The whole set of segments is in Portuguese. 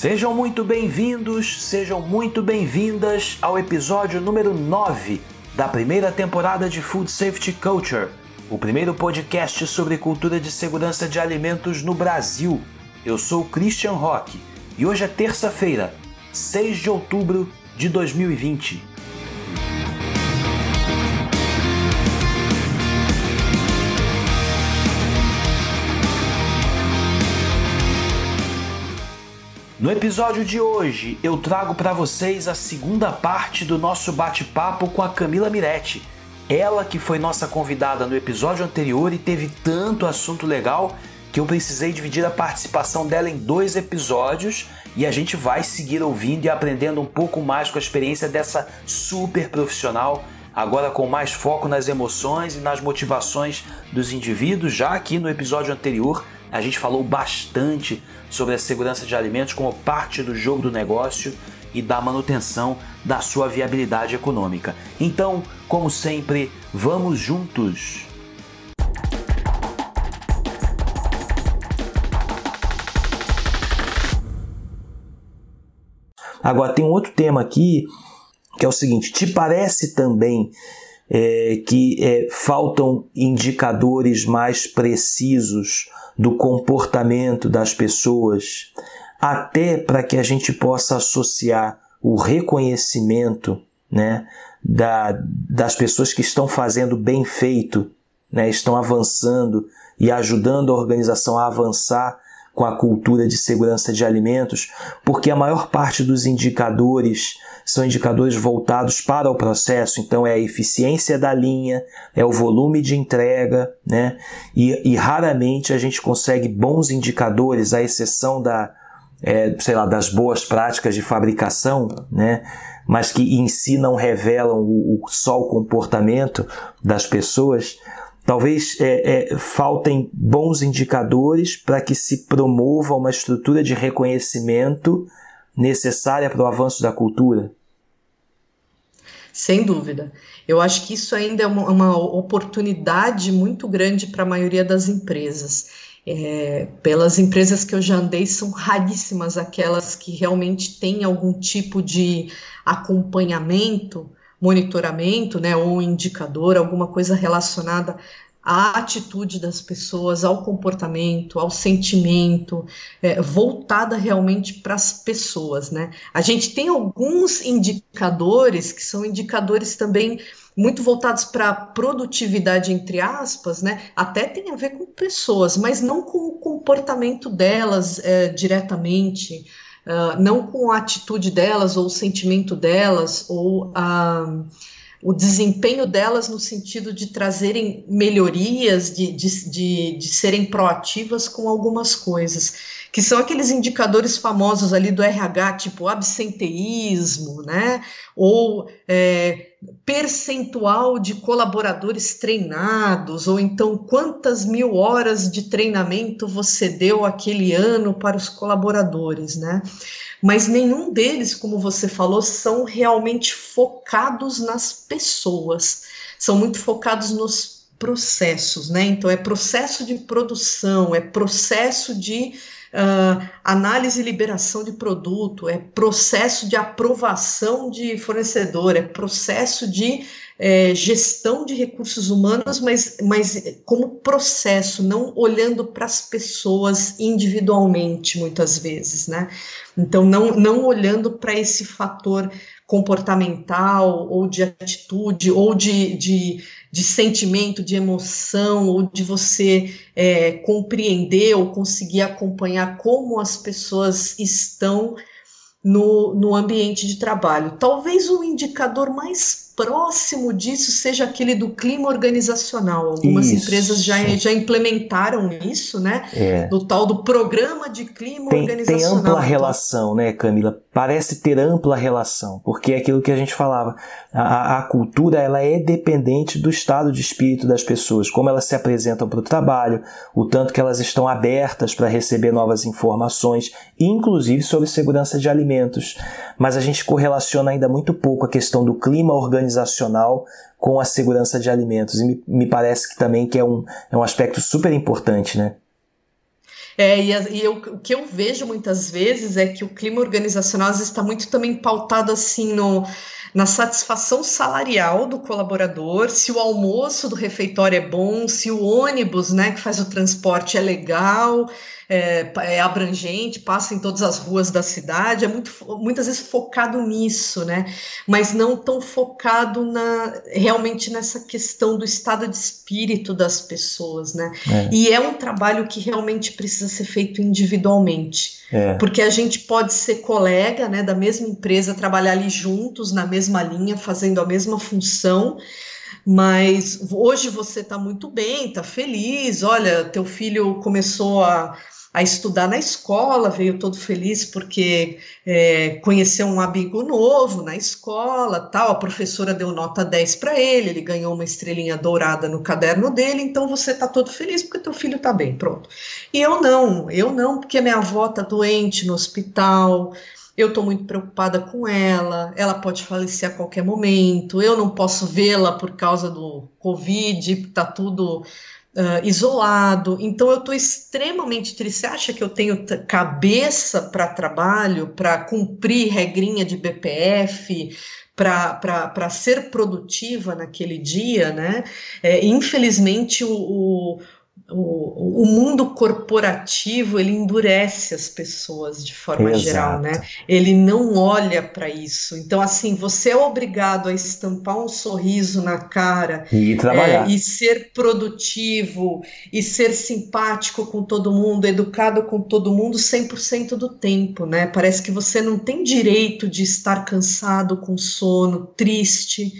Sejam muito bem-vindos, sejam muito bem-vindas ao episódio número 9 da primeira temporada de Food Safety Culture, o primeiro podcast sobre cultura de segurança de alimentos no Brasil. Eu sou Christian Rock e hoje é terça-feira, 6 de outubro de 2020. No episódio de hoje, eu trago para vocês a segunda parte do nosso bate-papo com a Camila Miretti. Ela que foi nossa convidada no episódio anterior e teve tanto assunto legal que eu precisei dividir a participação dela em dois episódios e a gente vai seguir ouvindo e aprendendo um pouco mais com a experiência dessa super profissional, agora com mais foco nas emoções e nas motivações dos indivíduos. Já aqui no episódio anterior, a gente falou bastante sobre a segurança de alimentos como parte do jogo do negócio e da manutenção da sua viabilidade econômica. Então, como sempre, vamos juntos! Agora, tem um outro tema aqui que é o seguinte: te parece também é, que é, faltam indicadores mais precisos do comportamento das pessoas, até para que a gente possa associar o reconhecimento né, da, das pessoas que estão fazendo bem feito, né, estão avançando e ajudando a organização a avançar com a cultura de segurança de alimentos, porque a maior parte dos indicadores são indicadores voltados para o processo, então é a eficiência da linha, é o volume de entrega, né? E, e raramente a gente consegue bons indicadores, à exceção da, é, sei lá, das boas práticas de fabricação, né? Mas que em si não revelam o, o só o comportamento das pessoas Talvez é, é, faltem bons indicadores para que se promova uma estrutura de reconhecimento necessária para o avanço da cultura. Sem dúvida. Eu acho que isso ainda é uma, uma oportunidade muito grande para a maioria das empresas. É, pelas empresas que eu já andei, são raríssimas aquelas que realmente têm algum tipo de acompanhamento monitoramento, né, ou indicador, alguma coisa relacionada à atitude das pessoas, ao comportamento, ao sentimento, é, voltada realmente para as pessoas, né? A gente tem alguns indicadores que são indicadores também muito voltados para a produtividade, entre aspas, né? Até tem a ver com pessoas, mas não com o comportamento delas é, diretamente. Uh, não com a atitude delas ou o sentimento delas ou a, o desempenho delas no sentido de trazerem melhorias, de, de, de, de, serem proativas com algumas coisas, que são aqueles indicadores famosos ali do RH, tipo absenteísmo, né? Ou é, percentual de colaboradores treinados, ou então quantas mil horas de treinamento você deu aquele ano para os colaboradores, né? Mas nenhum deles, como você falou, são realmente focados nas pessoas, são muito focados nos processos, né? Então é processo de produção, é processo de uh, análise e liberação de produto, é processo de aprovação de fornecedor, é processo de é, gestão de recursos humanos, mas, mas como processo, não olhando para as pessoas individualmente, muitas vezes, né? Então, não, não olhando para esse fator comportamental, ou de atitude, ou de, de de sentimento, de emoção, ou de você é, compreender ou conseguir acompanhar como as pessoas estão no, no ambiente de trabalho. Talvez o indicador mais próximo disso seja aquele do clima organizacional. Algumas isso. empresas já, já implementaram isso, né? É. Do tal do programa de clima tem, organizacional. Tem ampla relação, né, Camila? Parece ter ampla relação, porque é aquilo que a gente falava. A, a cultura ela é dependente do estado de espírito das pessoas, como elas se apresentam para o trabalho, o tanto que elas estão abertas para receber novas informações, inclusive sobre segurança de alimentos. Mas a gente correlaciona ainda muito pouco a questão do clima organizacional organizacional com a segurança de alimentos. E me, me parece que também que é um, é um aspecto super importante, né? É, e, e eu, o que eu vejo muitas vezes é que o clima organizacional está muito também pautado assim no na satisfação salarial do colaborador, se o almoço do refeitório é bom, se o ônibus, né, que faz o transporte é legal, é, é, abrangente, passa em todas as ruas da cidade, é muito, muitas vezes focado nisso, né? Mas não tão focado na, realmente nessa questão do estado de espírito das pessoas, né? É. E é um trabalho que realmente precisa ser feito individualmente. É. Porque a gente pode ser colega né, da mesma empresa, trabalhar ali juntos, na mesma linha, fazendo a mesma função, mas hoje você está muito bem, está feliz, olha, teu filho começou a a estudar na escola, veio todo feliz porque é, conheceu um amigo novo na escola, tal. A professora deu nota 10 para ele, ele ganhou uma estrelinha dourada no caderno dele, então você está todo feliz porque teu filho está bem, pronto. E eu não, eu não, porque minha avó está doente no hospital, eu estou muito preocupada com ela, ela pode falecer a qualquer momento, eu não posso vê-la por causa do Covid, está tudo uh, isolado. Então eu estou extremamente triste. Você acha que eu tenho cabeça para trabalho, para cumprir regrinha de BPF? Para ser produtiva naquele dia, né? É, infelizmente, o, o o, o, mundo corporativo ele endurece as pessoas de forma Exato. geral, né? Ele não olha para isso. Então, assim, você é obrigado a estampar um sorriso na cara e trabalhar é, e ser produtivo e ser simpático com todo mundo, educado com todo mundo 100% do tempo, né? Parece que você não tem direito de estar cansado, com sono, triste,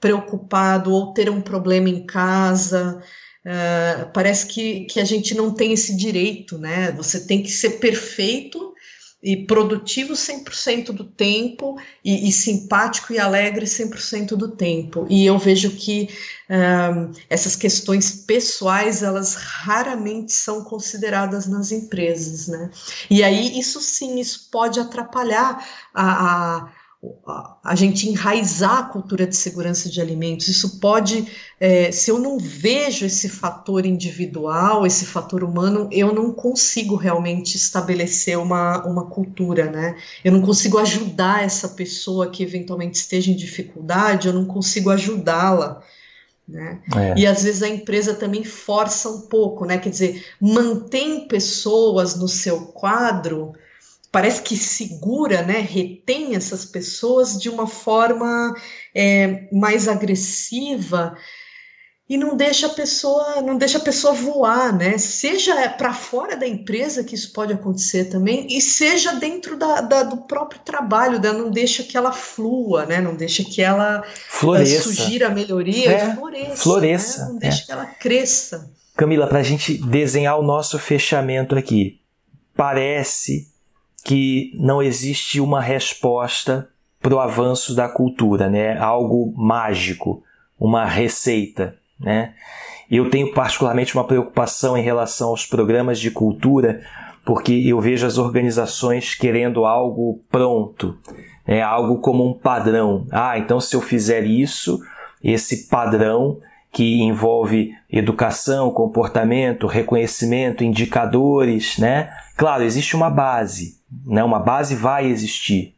preocupado ou ter um problema em casa. Uh, parece que, que a gente não tem esse direito, né? Você tem que ser perfeito e produtivo 100% do tempo e, e, simpático e alegre 100% do tempo. E eu vejo que um, essas questões pessoais, elas raramente são consideradas nas empresas, né? E aí, isso sim, isso pode atrapalhar a, a a gente enraizar a cultura de segurança de alimentos. Isso pode, é, se eu não vejo esse fator individual, esse fator humano, eu não consigo realmente estabelecer uma, uma cultura, né? Eu não consigo ajudar essa pessoa que eventualmente esteja em dificuldade, eu não consigo ajudá-la. Né? É. E às vezes a empresa também força um pouco, né? Quer dizer, mantém pessoas no seu quadro parece que segura, né, retém essas pessoas de uma forma é, mais agressiva e não deixa a pessoa não deixa a pessoa voar, né? Seja para fora da empresa que isso pode acontecer também e seja dentro da, da, do próprio trabalho, né? não deixa que ela flua, né? Não deixa que ela floresça. sugira a melhoria é, floresça, floresça né? não deixa é. que ela cresça. Camila, para a gente desenhar o nosso fechamento aqui, parece que não existe uma resposta para o avanço da cultura, né? Algo mágico, uma receita, né? Eu tenho particularmente uma preocupação em relação aos programas de cultura, porque eu vejo as organizações querendo algo pronto, é algo como um padrão. Ah, então se eu fizer isso, esse padrão que envolve educação, comportamento, reconhecimento, indicadores, né? Claro, existe uma base, né? Uma base vai existir,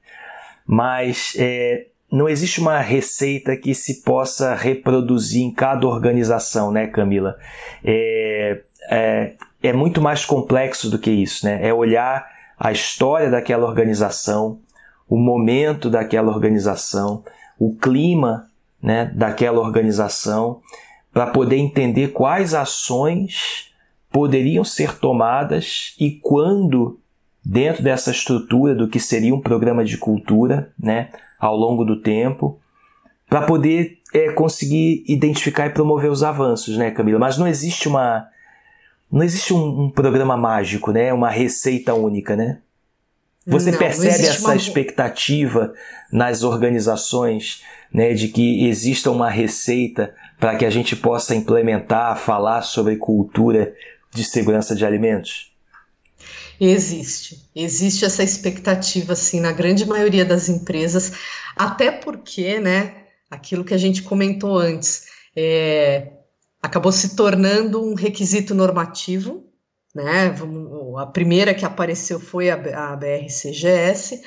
mas é, não existe uma receita que se possa reproduzir em cada organização, né, Camila? É, é, é muito mais complexo do que isso, né? É olhar a história daquela organização, o momento daquela organização, o clima né, daquela organização, para poder entender quais ações poderiam ser tomadas e quando dentro dessa estrutura do que seria um programa de cultura, né, ao longo do tempo, para poder é, conseguir identificar e promover os avanços, né, Camila? Mas não existe uma não existe um, um programa mágico, né, uma receita única, né? Você não, percebe não essa uma... expectativa nas organizações, né, de que exista uma receita para que a gente possa implementar, falar sobre cultura de segurança de alimentos? Existe, existe essa expectativa, assim, na grande maioria das empresas, até porque, né, aquilo que a gente comentou antes, é, acabou se tornando um requisito normativo, né? A primeira que apareceu foi a, a BRCGS,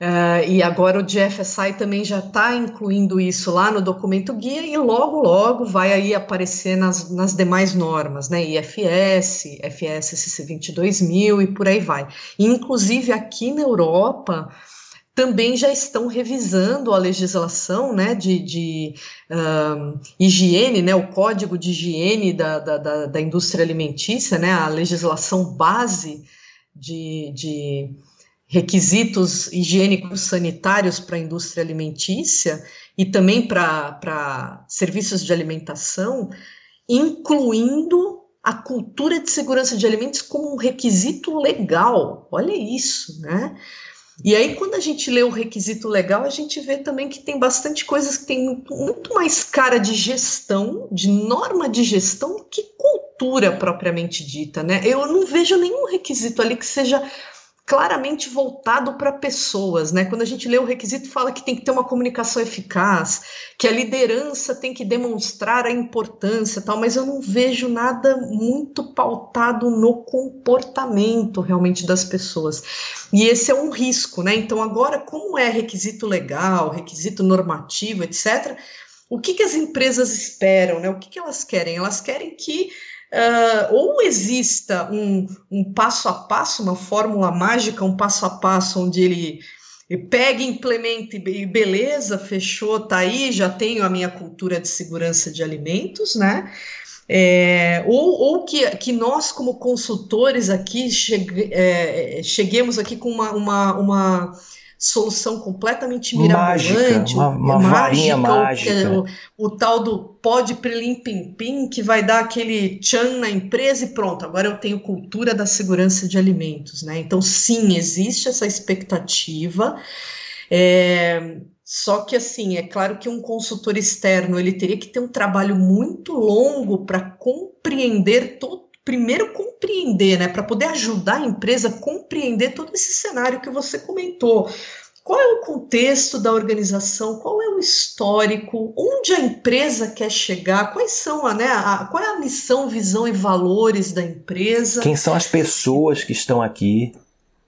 Uh, e agora o GFSI também já está incluindo isso lá no documento guia e logo, logo vai aí aparecer nas, nas demais normas, né? IFS, FS CC 22000 e por aí vai. E, inclusive aqui na Europa também já estão revisando a legislação né, de, de um, higiene, né, o código de higiene da, da, da, da indústria alimentícia, né, a legislação base de, de requisitos higiênicos sanitários para a indústria alimentícia e também para serviços de alimentação, incluindo a cultura de segurança de alimentos como um requisito legal. Olha isso, né? E aí, quando a gente lê o requisito legal, a gente vê também que tem bastante coisas que tem muito, muito mais cara de gestão, de norma de gestão, que cultura propriamente dita, né? Eu não vejo nenhum requisito ali que seja claramente voltado para pessoas, né? Quando a gente lê o requisito, fala que tem que ter uma comunicação eficaz, que a liderança tem que demonstrar a importância, tal, mas eu não vejo nada muito pautado no comportamento realmente das pessoas. E esse é um risco, né? Então agora, como é requisito legal, requisito normativo, etc. O que, que as empresas esperam, né? O que, que elas querem? Elas querem que uh, ou exista um, um passo a passo, uma fórmula mágica, um passo a passo onde ele pega, implementa e beleza, fechou, tá aí, já tenho a minha cultura de segurança de alimentos, né? É, ou, ou que, que nós, como consultores aqui, chegue, é, cheguemos aqui com uma, uma, uma solução completamente mirabolante, mágica, uma, uma mágica, varinha mágica. O, o, o, tal do pode prelim pim pim que vai dar aquele tchan na empresa e pronto, agora eu tenho cultura da segurança de alimentos, né? Então sim, existe essa expectativa. É, só que assim, é claro que um consultor externo ele teria que ter um trabalho muito longo para compreender todo primeiro compreender, né, para poder ajudar a empresa a compreender todo esse cenário que você comentou. Qual é o contexto da organização? Qual é o histórico? Onde a empresa quer chegar? Quais são né, a, qual é a missão, visão e valores da empresa? Quem são as pessoas que estão aqui?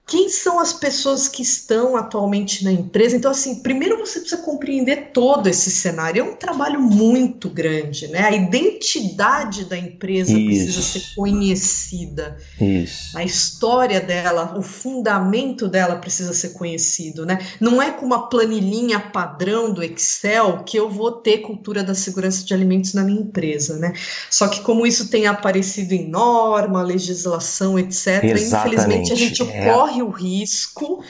Quem são as pessoas que estão atualmente na empresa. Então, assim, primeiro você precisa compreender todo esse cenário. É um trabalho muito grande, né? A identidade da empresa Isso. precisa ser conhecida. Isso. A história dela, o fundamento dela precisa ser conhecido, né? Não é com uma planilhinha padrão do Excel que eu vou ter cultura da segurança de alimentos na minha empresa, né? Só que como isso tem aparecido em norma, legislação, etc., Exatamente. infelizmente a gente é. Corre o risco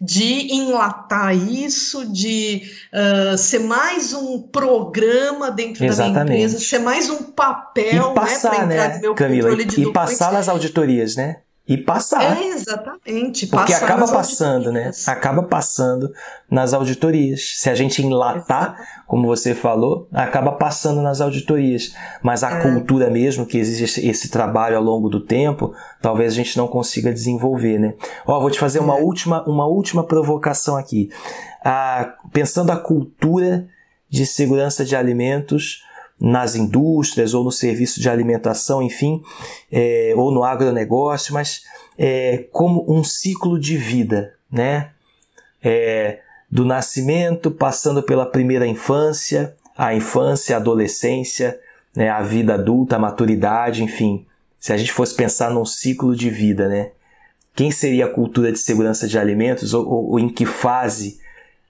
de enlatar isso, de uh, ser mais um programa dentro Exatamente. da minha empresa, ser mais um papel, e passar, né, né Camila, e, e passar nas auditorias, né? E passar. É, exatamente. Porque acaba passando, né? Acaba passando nas auditorias. Se a gente enlatar, Exato. como você falou, acaba passando nas auditorias. Mas a é. cultura mesmo, que existe esse, trabalho ao longo do tempo, talvez a gente não consiga desenvolver, né? Ó, vou te fazer é. uma, última, uma última provocação aqui. Ah, pensando a cultura de segurança de alimentos nas indústrias ou no serviço de alimentação, enfim, é, ou no agronegócio, mas é, como um ciclo de vida, né? É, do nascimento, passando pela primeira infância, a infância, a adolescência, né, a vida adulta, a maturidade, enfim. Se a gente fosse pensar num ciclo de vida, né? Quem seria a cultura de segurança de alimentos ou, ou, ou em que fase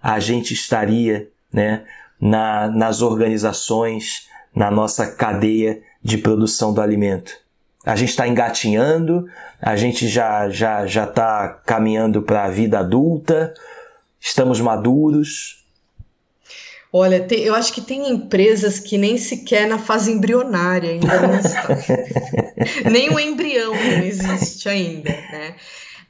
a gente estaria, né? Na, nas organizações, na nossa cadeia de produção do alimento. A gente está engatinhando, a gente já já já está caminhando para a vida adulta, estamos maduros. Olha, tem, eu acho que tem empresas que nem sequer na fase embrionária ainda não estão. nem o embrião não existe ainda, né?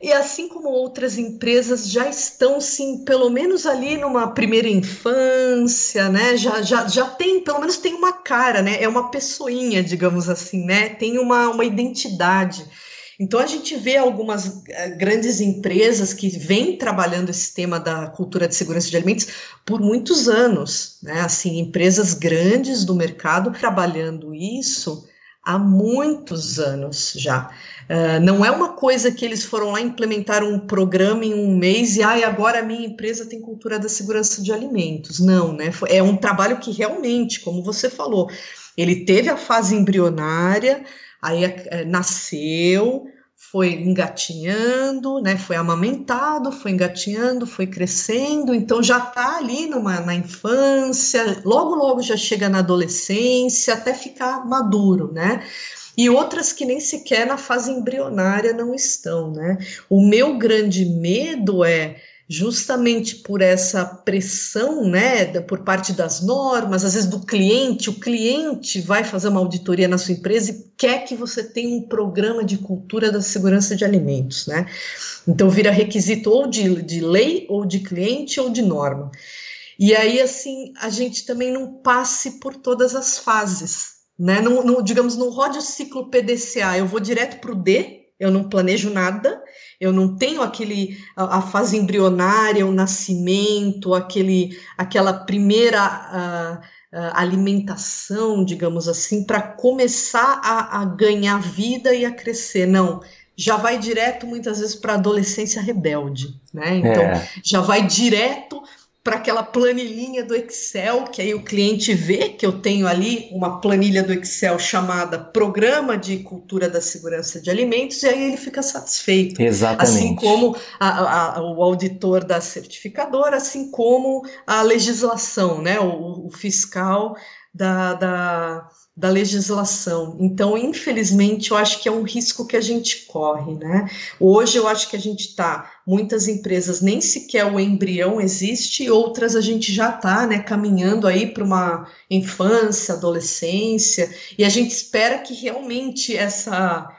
E assim como outras empresas já estão, sim, pelo menos ali numa primeira infância, né? Já, já, já tem, pelo menos tem uma cara, né? É uma pessoinha, digamos assim, né? Tem uma, uma identidade. Então a gente vê algumas eh, grandes empresas que vêm trabalhando esse tema da cultura de segurança de alimentos por muitos anos, né? Assim, empresas grandes do mercado trabalhando isso há muitos anos já. Uh, não é uma coisa que eles foram lá implementar um programa em um mês e ah, agora a minha empresa tem cultura da segurança de alimentos. Não, né? É um trabalho que realmente, como você falou, ele teve a fase embrionária, aí é, nasceu, foi engatinhando, né? Foi amamentado, foi engatinhando, foi crescendo, então já está ali numa, na infância, logo logo já chega na adolescência, até ficar maduro, né? E outras que nem sequer na fase embrionária não estão, né? O meu grande medo é justamente por essa pressão, né, por parte das normas, às vezes do cliente, o cliente vai fazer uma auditoria na sua empresa e quer que você tenha um programa de cultura da segurança de alimentos, né? Então vira requisito ou de, de lei, ou de cliente, ou de norma. E aí, assim, a gente também não passe por todas as fases, né? Não, não digamos, não rode o ciclo PDCA, eu vou direto para o D, eu não planejo nada, eu não tenho aquele a, a fase embrionária, o nascimento, aquele aquela primeira a, a alimentação, digamos assim, para começar a, a ganhar vida e a crescer. Não, já vai direto muitas vezes para a adolescência rebelde, né? Então é. já vai direto para aquela planilhinha do Excel, que aí o cliente vê que eu tenho ali uma planilha do Excel chamada Programa de Cultura da Segurança de Alimentos, e aí ele fica satisfeito. Exatamente. Assim como a, a, o auditor da certificadora, assim como a legislação, né? o, o fiscal da, da da legislação. Então, infelizmente, eu acho que é um risco que a gente corre, né? Hoje eu acho que a gente está, muitas empresas nem sequer o embrião existe, outras a gente já está, né, caminhando aí para uma infância, adolescência, e a gente espera que realmente essa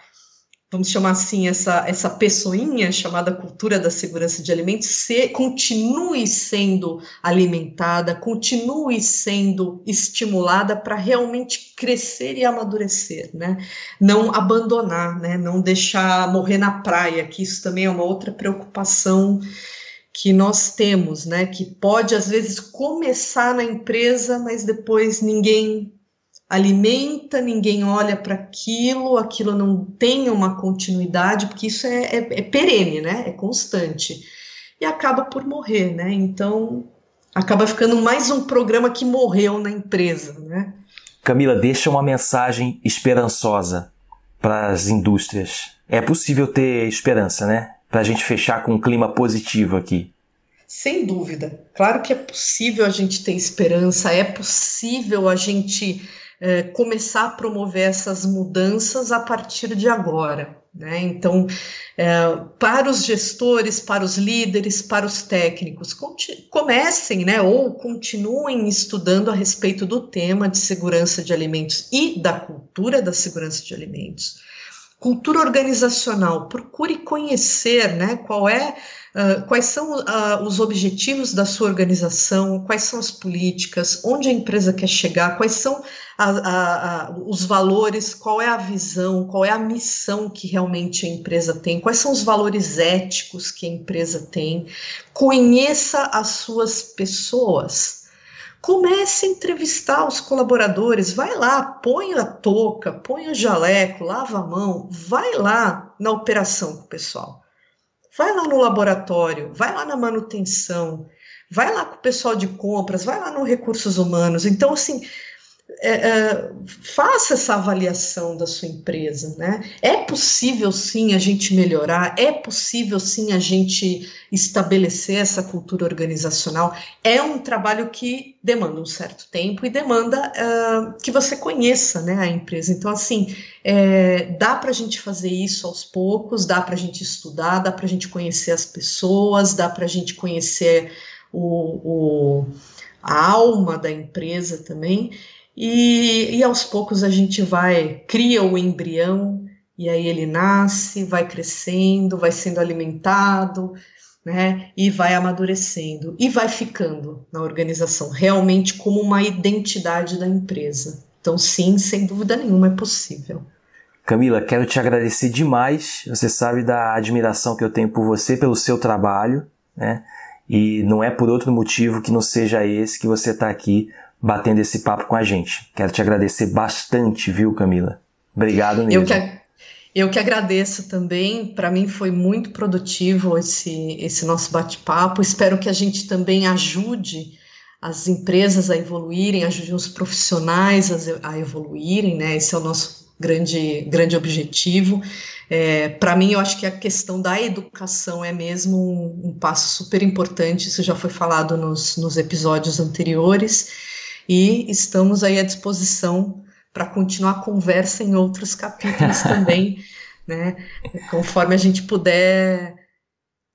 vamos chamar assim, essa, essa pessoinha chamada cultura da segurança de alimentos se, continue sendo alimentada, continue sendo estimulada para realmente crescer e amadurecer, né? Não abandonar, né? Não deixar morrer na praia, que isso também é uma outra preocupação que nós temos, né? Que pode às vezes começar na empresa, mas depois ninguém alimenta, ninguém olha para aquilo, aquilo não tem uma continuidade, porque isso é, é, é, perene, né? É constante. E acaba por morrer, né? Então acaba ficando mais um programa que morreu na empresa, né? Camila, deixa uma mensagem esperançosa para as indústrias. É possível ter esperança, né? Para a gente fechar com um clima positivo aqui. Sem dúvida. Claro que é possível a gente ter esperança, é possível a gente é, começar a promover essas mudanças a partir de agora. Né? Então, é, para os gestores, para os líderes, para os técnicos, comecem né, ou continuem estudando a respeito do tema de segurança de alimentos e da cultura da segurança de alimentos. Cultura organizacional, procure conhecer né, qual é Uh, quais são uh, os objetivos da sua organização, quais são as políticas, onde a empresa quer chegar, quais são a, a, a, os valores, qual é a visão, qual é a missão que realmente a empresa tem, quais são os valores éticos que a empresa tem. Conheça as suas pessoas. Comece a entrevistar os colaboradores, vai lá, põe a touca, põe o jaleco, lava a mão, vai lá na operação com o pessoal. Vai lá no laboratório, vai lá na manutenção, vai lá com o pessoal de compras, vai lá no recursos humanos. Então, assim, é, é, faça essa avaliação da sua empresa, né? É possível sim a gente melhorar, é possível sim a gente estabelecer essa cultura organizacional. É um trabalho que demanda um certo tempo e demanda uh, que você conheça né, a empresa. Então, assim, é, dá para a gente fazer isso aos poucos, dá para a gente estudar, dá para a gente conhecer as pessoas, dá para a gente conhecer o, o, a alma da empresa também. E, e aos poucos a gente vai, cria o embrião, e aí ele nasce, vai crescendo, vai sendo alimentado, né? E vai amadurecendo e vai ficando na organização, realmente como uma identidade da empresa. Então, sim, sem dúvida nenhuma é possível. Camila, quero te agradecer demais. Você sabe da admiração que eu tenho por você, pelo seu trabalho, né? E não é por outro motivo que não seja esse que você está aqui batendo esse papo com a gente. Quero te agradecer bastante, viu, Camila? Obrigado mesmo. Eu que, eu que agradeço também. Para mim foi muito produtivo esse, esse nosso bate-papo. Espero que a gente também ajude as empresas a evoluírem, ajude os profissionais a, evoluírem, né? Esse é o nosso grande, grande objetivo. É, Para mim, eu acho que a questão da educação é mesmo um, um, passo super importante, isso já foi falado nos, nos episódios anteriores, e estamos aí à disposição para continuar a conversa em outros capítulos também, né? Conforme a gente puder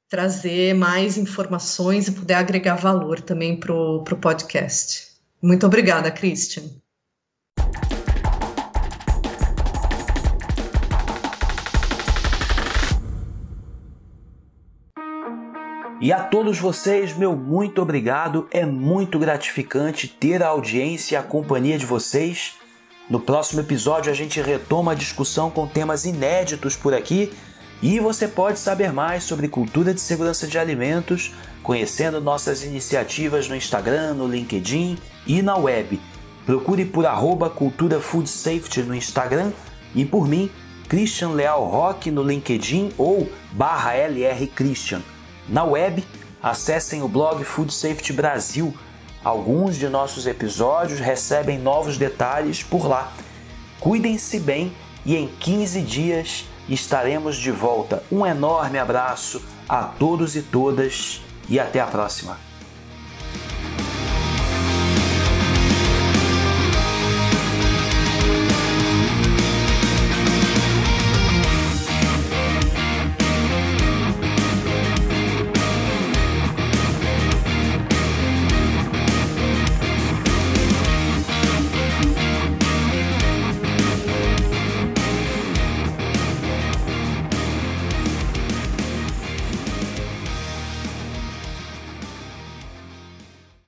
trazer mais informações e puder agregar valor também para o podcast. Muito obrigada, Christian. E a todos vocês, meu muito obrigado. É muito gratificante ter a audiência e a companhia de vocês. No próximo episódio, a gente retoma a discussão com temas inéditos por aqui e você pode saber mais sobre cultura de segurança de alimentos conhecendo nossas iniciativas no Instagram, no LinkedIn e na web. Procure por arroba Cultura Food Safety no Instagram e por mim, Christian Leal Rock no LinkedIn ou barra LR Christian. Na web, acessem o blog Food Safety Brasil. Alguns de nossos episódios recebem novos detalhes por lá. Cuidem-se bem e em 15 dias estaremos de volta. Um enorme abraço a todos e todas e até a próxima.